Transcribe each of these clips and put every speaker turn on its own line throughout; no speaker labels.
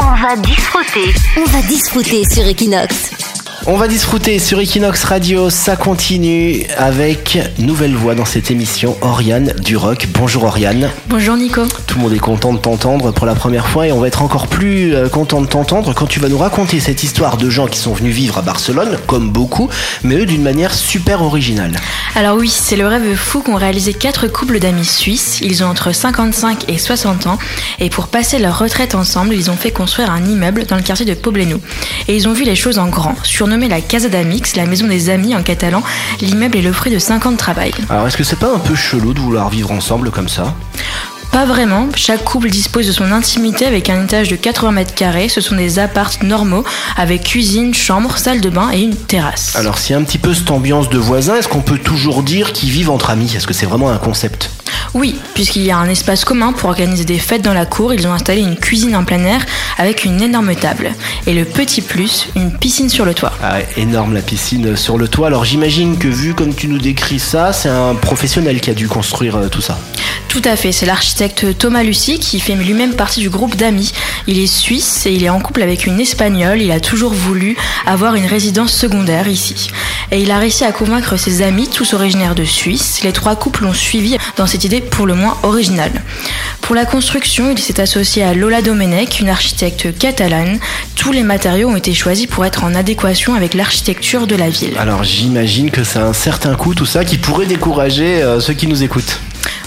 On va disfruter.
On va disfruter sur Equinox.
On va disfruter sur Equinox Radio, ça continue avec nouvelle voix dans cette émission, Oriane du Rock. Bonjour Oriane.
Bonjour Nico.
Tout le monde est content de t'entendre pour la première fois et on va être encore plus euh, content de t'entendre quand tu vas nous raconter cette histoire de gens qui sont venus vivre à Barcelone, comme beaucoup, mais eux d'une manière super originale.
Alors oui, c'est le rêve fou qu'ont réalisé quatre couples d'amis suisses. Ils ont entre 55 et 60 ans et pour passer leur retraite ensemble, ils ont fait construire un immeuble dans le quartier de Poblenou. Et ils ont vu les choses en grand. Surnommé la Casa d'Amix, la maison des amis en catalan, l'immeuble est le fruit de 5 ans de travail.
Alors est-ce que c'est pas un peu chelou de vouloir vivre ensemble comme ça?
Pas vraiment, chaque couple dispose de son intimité avec un étage de 80 mètres carrés. Ce sont des appartes normaux avec cuisine, chambre, salle de bain et une terrasse.
Alors s'il y a un petit peu cette ambiance de voisins, est-ce qu'on peut toujours dire qu'ils vivent entre amis? Est-ce que c'est vraiment un concept?
Oui, puisqu'il y a un espace commun pour organiser des fêtes dans la cour, ils ont installé une cuisine en plein air avec une énorme table. Et le petit plus, une piscine sur le toit.
Ah énorme la piscine sur le toit. Alors j'imagine que vu comme tu nous décris ça, c'est un professionnel qui a dû construire euh, tout ça.
Tout à fait, c'est l'architecte Thomas Lucie qui fait lui-même partie du groupe d'amis. Il est suisse et il est en couple avec une espagnole. Il a toujours voulu avoir une résidence secondaire ici. Et il a réussi à convaincre ses amis, tous originaires de Suisse. Les trois couples l'ont suivi dans cette idée pour le moins originale. Pour la construction, il s'est associé à Lola Domenech, une architecte catalane. Tous les matériaux ont été choisis pour être en adéquation avec l'architecture de la ville.
Alors j'imagine que c'est un certain coût tout ça qui pourrait décourager euh, ceux qui nous écoutent.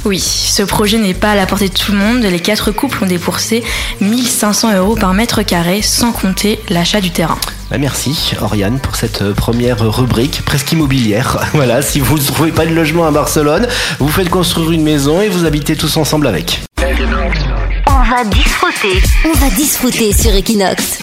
Oui, ce projet n'est pas à la portée de tout le monde. Les quatre couples ont dépoursé 1500 euros par mètre carré, sans compter l'achat du terrain.
Bah, merci Oriane pour cette euh, première rubrique presque immobilière. Voilà, si vous ne trouvez pas de logement à Barcelone, vous faites construire une maison et vous habitez tous ensemble avec.
On va disfruter.
On va disfruter sur Equinox.